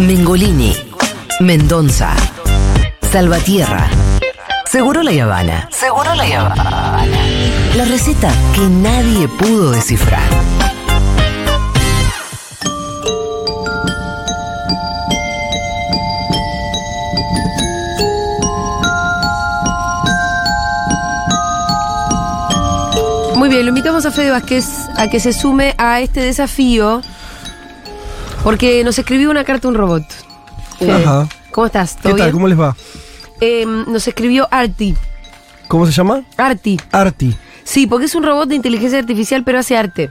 Mengolini, Mendonza, Salvatierra, Seguro la Habana. Seguro la Habana. La receta que nadie pudo descifrar. Muy bien, lo invitamos a Fede Vázquez a que se sume a este desafío porque nos escribió una carta un robot. Ajá. ¿Cómo estás? ¿Qué ¿Todo tal? bien? ¿Cómo les va? Eh, nos escribió Arti. ¿Cómo se llama? Arti. Arti. Sí, porque es un robot de inteligencia artificial, pero hace arte.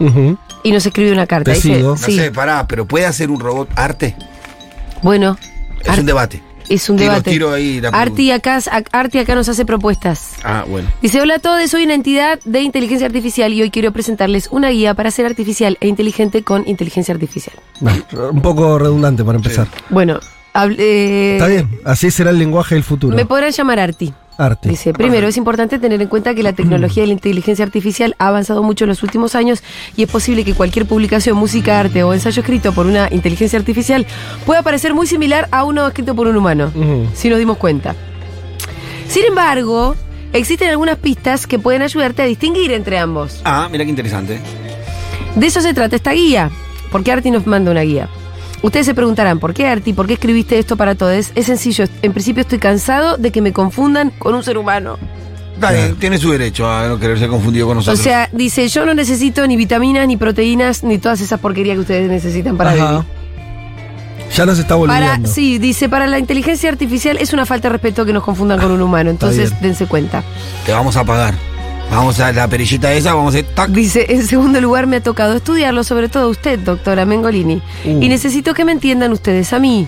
Ujú. Y nos escribió una carta. Dice-. No sí. sé, pará, pero ¿puede hacer un robot arte? Bueno, Es un debate. es un Tiro- debate. tiro ahí la Arti acá, Arti acá nos hace propuestas. Ah, bueno. Dice, hola a todos, soy una entidad de inteligencia artificial y hoy quiero presentarles una guía para ser artificial e inteligente con inteligencia artificial. Bueno, un poco redundante para empezar. Bueno, hable- eh, Está bien, así será el lenguaje del futuro. me podrán llamar Arti. Arti. Dice, primero, es importante tener en cuenta que la tecnología de la inteligencia artificial ha avanzado mucho en los últimos años y es posible que cualquier publicación, música, arte o ensayo escrito por una inteligencia artificial pueda parecer muy similar a uno escrito por un humano, si nos dimos cuenta. Sin embargo, existen algunas pistas que pueden ayudarte a distinguir entre ambos. Ah, mira qué interesante. De eso se trata esta guía, porque Arti nos manda una guía. Ustedes se preguntarán, ¿por qué Arti? ¿Por qué escribiste esto para todos? Es sencillo, en principio estoy cansado de que me confundan con un ser humano. Bien, tiene su derecho a no quererse confundido con O nosotros. sea, dice, yo no necesito ni vitaminas, ni proteínas, ni todas esas porquerías que ustedes necesitan para Ajá. vivir. Ya nos está Para, volviendo. sí, dice, para la inteligencia artificial es una falta de respeto que nos confundan con un humano, entonces dense cuenta. Te vamos a pagar. Vamos a la perillita esa, vamos a hacer tac. Dice, en segundo lugar me ha tocado estudiarlo, sobre todo usted, doctora Mengolini, Uh. y necesito que me entiendan ustedes a mí.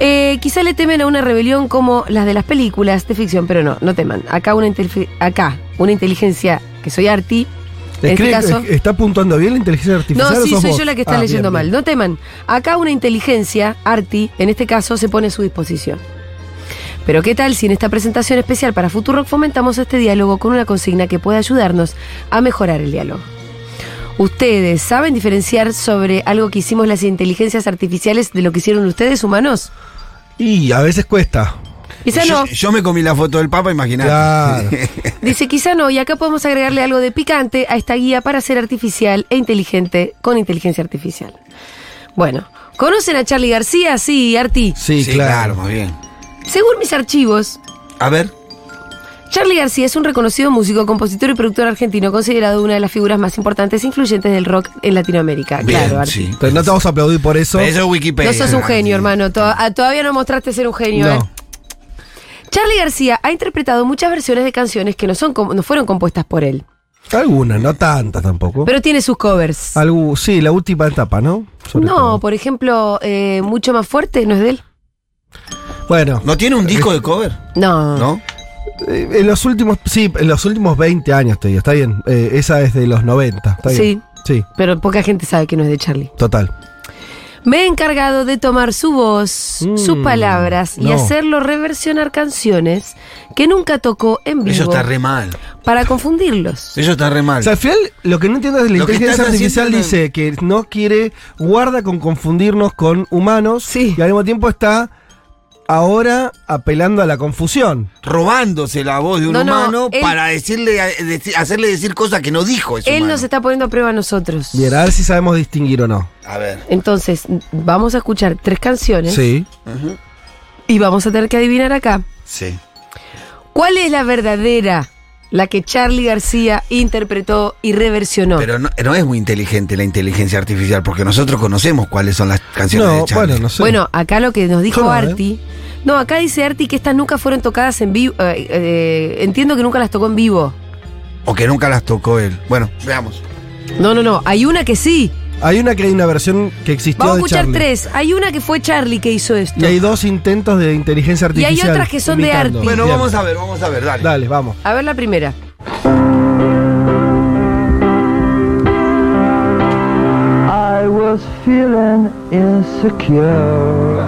Eh, quizá le temen a una rebelión como las de las películas de ficción, pero no, no teman. Acá una, acá, una inteligencia, que soy Arti, este ¿Cree- caso... ¿Está puntuando bien la inteligencia artificial? No, sí, soy vos? yo la que está Ah, leyendo bien, mal. bien. No teman. Acá una inteligencia, Arti, en este caso, se pone a su disposición. Pero ¿qué tal si en esta presentación especial para Futurock fomentamos este diálogo con una consigna que puede ayudarnos a mejorar el diálogo? ¿Ustedes saben diferenciar sobre algo que hicimos las inteligencias artificiales de lo que hicieron ustedes humanos? Y a veces cuesta. Quizá yo, no. yo me comí la foto del Papa, imagínate. Claro. Dice quizá no, y acá podemos agregarle algo de picante a esta guía para ser artificial e inteligente con inteligencia artificial. Bueno, ¿conocen a Charlie García? Sí, Arti. Sí, Sí, claro. claro, más bien. Según mis archivos, A ver. Charlie García es un reconocido músico, compositor y productor argentino, considerado una de las figuras más importantes e influyentes del rock en Latinoamérica. Bien, claro, Arti. sí. Pero no te vamos a aplaudir por eso. Eso es Wikipedia. No sos un genio, hermano. Ah, todavía no mostraste ser un genio, No. ¿eh? Charlie García ha interpretado muchas versiones de canciones que no, son no fueron compuestas por él, Algunas, no tantas tampoco. pero tiene sus covers. Algo, sí, la última etapa, ¿no? Sobre no, todo. por ejemplo, eh, Mucho Más Fuerte, ¿no es de él? Bueno, ¿No tiene un disco de cover? No. ¿No? eh, en los últimos, sí, en los últimos 20 años te digo, está bien. Eh, esa es de los 90, está bien. Sí. Sí, Pero poca gente sabe que no es de Charlie. total. Me he encargado de tomar su voz, Mm, sus palabras y no. hacerlo reversionar canciones que nunca tocó en vivo Eso está re mal. para confundirlos. Eso está re mal. O sea, al final, lo que no entiendo es la Lo que inteligencia artificial dice que no quiere, guarda con confundirnos con humanos Sí. y al mismo tiempo está ahora apelando a la confusión. robándose la voz de un No, no, humano él- para decirle, hacerle decir cosas que no dijo ese Él humano. nos está poniendo a prueba a nosotros. Bien, a ver si sabemos distinguir o no. A ver. Entonces, vamos a escuchar tres canciones Sí. Y vamos a tener que adivinar acá Sí. cuál es la verdadera, la que Charlie García interpretó y reversionó. Pero no, no es muy inteligente la inteligencia artificial, porque nosotros conocemos cuáles son las canciones No, de Charlie. bueno, no sé. Bueno, acá lo que nos dijo ¿eh? Arti. No, acá dice Arti que estas nunca fueron tocadas en vivo. eh, eh, entiendo que nunca las tocó en vivo. O que nunca las tocó él. Bueno, veamos. No, no, no. Hay una que sí. Hay una que hay una versión que existió Vamos a escuchar Charlie. tres. Hay una que fue Charlie que hizo esto. Y hay dos intentos de inteligencia Y hay artificial. otras que son de. Arti. Bueno, vamos a ver, vamos a ver, dale. Dale, vamos. A ver la primera. I was feeling insecure.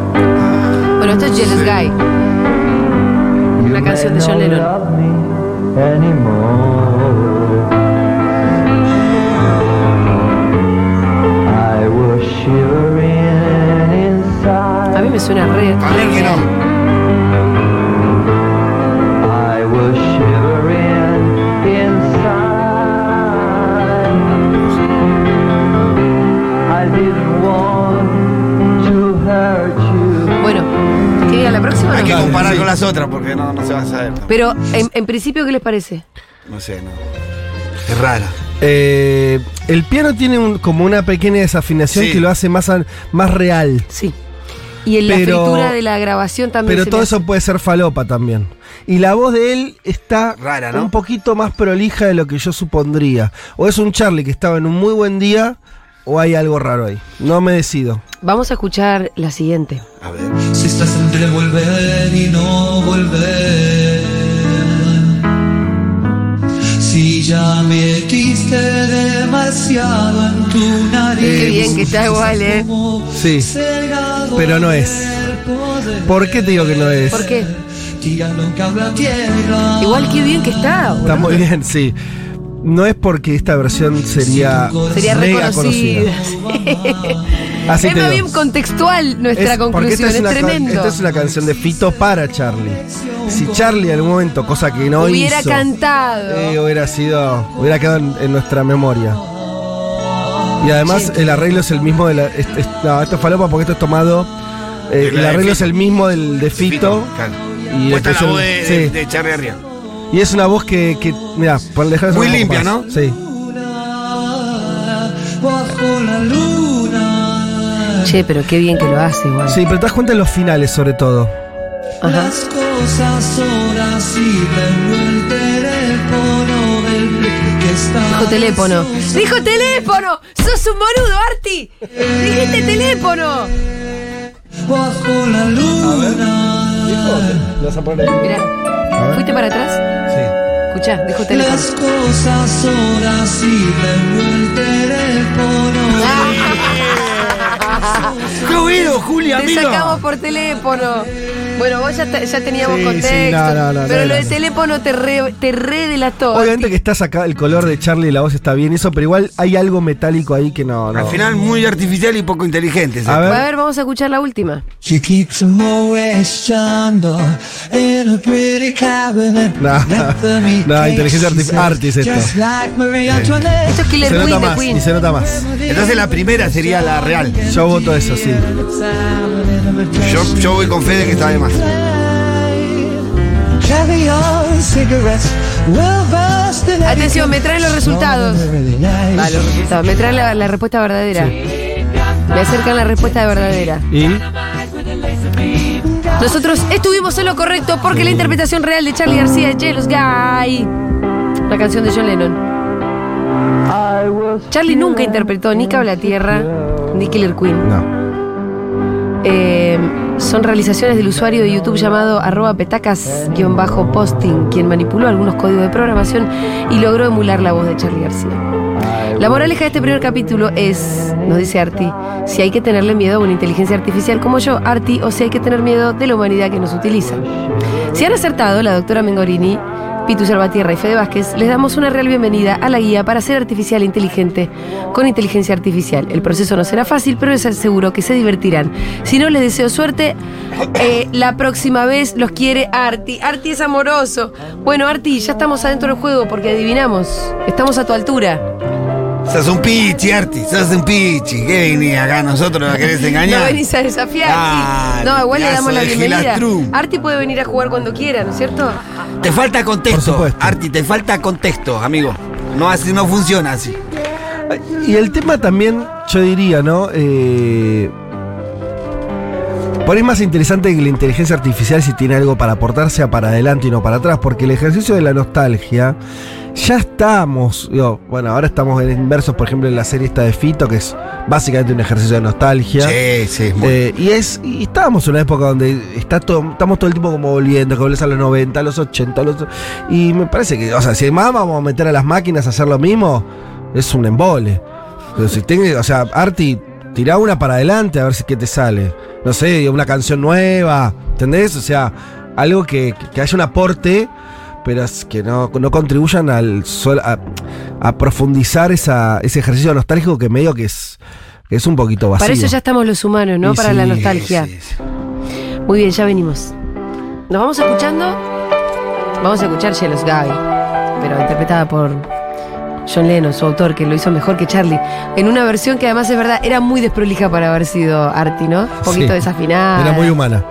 Bueno, esto es Jealous Guy. Una canción de John Lennon. I was shivering me suena re. A ver que no. I was shivering inside. I didn't want to hurt you. Bueno, ¿qué diga la próxima? o Hay que comparar con las otras porque no, no se va a saber. No, Pero en, en principio, ¿qué les parece? No sé, no. Es rara. Eh, el piano tiene un- como una pequeña desafinación Sí. que lo hace más, más real. Sí. Y en la fritura de la grabación también. Pero se todo eso puede ser falopa también. Y la voz de él está Rara, ¿no? un poquito más prolija de lo que yo supondría. O es un Charlie que estaba en un muy buen día, o hay algo raro ahí. No me decido. Vamos a escuchar la siguiente. A ver. Si estás entre volver y no volver. Demasiado en tu nariz. Qué bien que está igual, ¿eh? Sí. Pero no es. ¿Por qué te digo que no es? ¿Por qué? Que. Igual qué bien que está. Está muy bien, sí. No es porque esta versión sería, Sería mega reconocida. Así es más bien contextual nuestra Es- conclusión, esta es, una, can- tremendo. esta es una canción de Fito para Charlie. Si Charlie en algún momento, cosa que no Hubiera hizo, cantado. eh, hubiera sido, hubiera quedado en, en nuestra memoria. Y además el arreglo es el mismo de la. es- es- no, esto es falopa porque esto es tomado. eh, el arreglo es el mismo del de Fito. claro. Y Puesta después la el- voz de, sí. de, de Charlie arriba. Y es una voz que, que mira, por dejar Muy limpia, ¿no? Sí. Che, pero qué bien que lo hace igual. Sí, pero te das cuenta en los finales sobre todo. Ajá. Las cosas ahora sí tengo el teléfono del que está. Dijo teléfono. ¡Dijo teléfono! ¡Sos un boludo, Arti! ¡Dijiste teléfono! Bajo la luna. Mirá, ¿fuiste para atrás? Sí. Escuchá, dijo teléfono. Las cosas ahora sí tengo el teléfono. ¡Qué oído, Julia, Te sacamos por teléfono. Bueno, vos ya, te- ya teníamos Sí, contexto. sí, no, no, no, pero no, lo de no. teléfono te re, te re delató. Obviamente que está sacado el color de Charlie y la voz está bien, eso, pero igual hay algo metálico ahí que no. no. Al final muy artificial y poco inteligente. A ver. A ver, vamos a escuchar la última. She keeps them always jungle in a pretty cabinet. No, no, inteligencia artif- arti es esto. Just like Antoinette. Esto es Killer Se Queen nota más, Queen. y se nota más. Entonces la primera sería la real. Yo voto eso, sí. Yo, yo voy con fe de que está de más. Atención, me traen los resultados. Va, los resultados. Me traen la, la respuesta verdadera. Me acercan la respuesta de verdadera. ¿Y? Nosotros estuvimos en lo correcto porque la interpretación real de Charlie García es Jealous Guy. La canción de John Lennon. Charlie nunca interpretó ni Cable a Tierra ni Killer Queen. No. Eh, son realizaciones del usuario de YouTube llamado arroba petacas-posting, quien manipuló algunos códigos de programación y logró emular la voz de Charlie García. La moraleja de este primer capítulo es, nos dice Arti, si hay que tenerle miedo a una inteligencia artificial como yo, Arti, o si hay que tener miedo de la humanidad que nos utiliza. Si han acertado, la doctora Mengorini, Pitu Salvatierra y Fede Vázquez, les damos una real bienvenida a la guía para ser artificial e inteligente con inteligencia artificial. El proceso no será fácil, pero les aseguro que se divertirán. Si no, les deseo suerte. Eh, la próxima vez los quiere Arti. Arti es amoroso. Bueno, Arti, ya estamos adentro del juego porque adivinamos. Estamos a tu altura. Sos un pichi, Arti, sos un pichi. ¿Qué venís acá nosotros la querés engañar? No venís a desafiar. sí. Ah, no, igual le damos la bienvenida. Arti puede venir a jugar cuando quiera, ¿no es cierto? Te falta contexto. Arti, te falta contexto, amigo. No así no funciona así. Y el tema también, yo diría, ¿no? Eh, por ahí es más interesante que la inteligencia artificial si tiene algo para aportar, sea para adelante y no para atrás, porque el ejercicio de la nostalgia, ya estamos, digo, bueno, ahora estamos en inversos, por ejemplo, en la serie esta de Fito, que es básicamente un ejercicio de nostalgia. Sí, sí, es muy- Eh, y es y estábamos en una época donde está todo, estamos todo el tiempo como volviendo, que volvés a los 90, a los 80, a los, y me parece que, o sea, si más vamos a meter a las máquinas a hacer lo mismo, es un embole. Pero si o sea, Arti, tirá una para adelante a ver si qué te sale. No sé, una canción nueva, ¿entendés? O sea, algo que, que haya un aporte, pero que no, no contribuyan al sol- a, a profundizar esa, ese ejercicio nostálgico que medio que es, que es un poquito vacío. Para eso ya estamos los humanos, ¿no? Y Para sí, la nostalgia. Sí, sí. Muy bien, ya venimos. Nos vamos escuchando. Vamos a escuchar Jealous Guy, pero interpretada por John Lennon, su autor, que lo hizo mejor que Charlie. En una versión que además es verdad, era muy desprolija para haber sido Artie, ¿no? Un poquito desafinada. Era muy humana.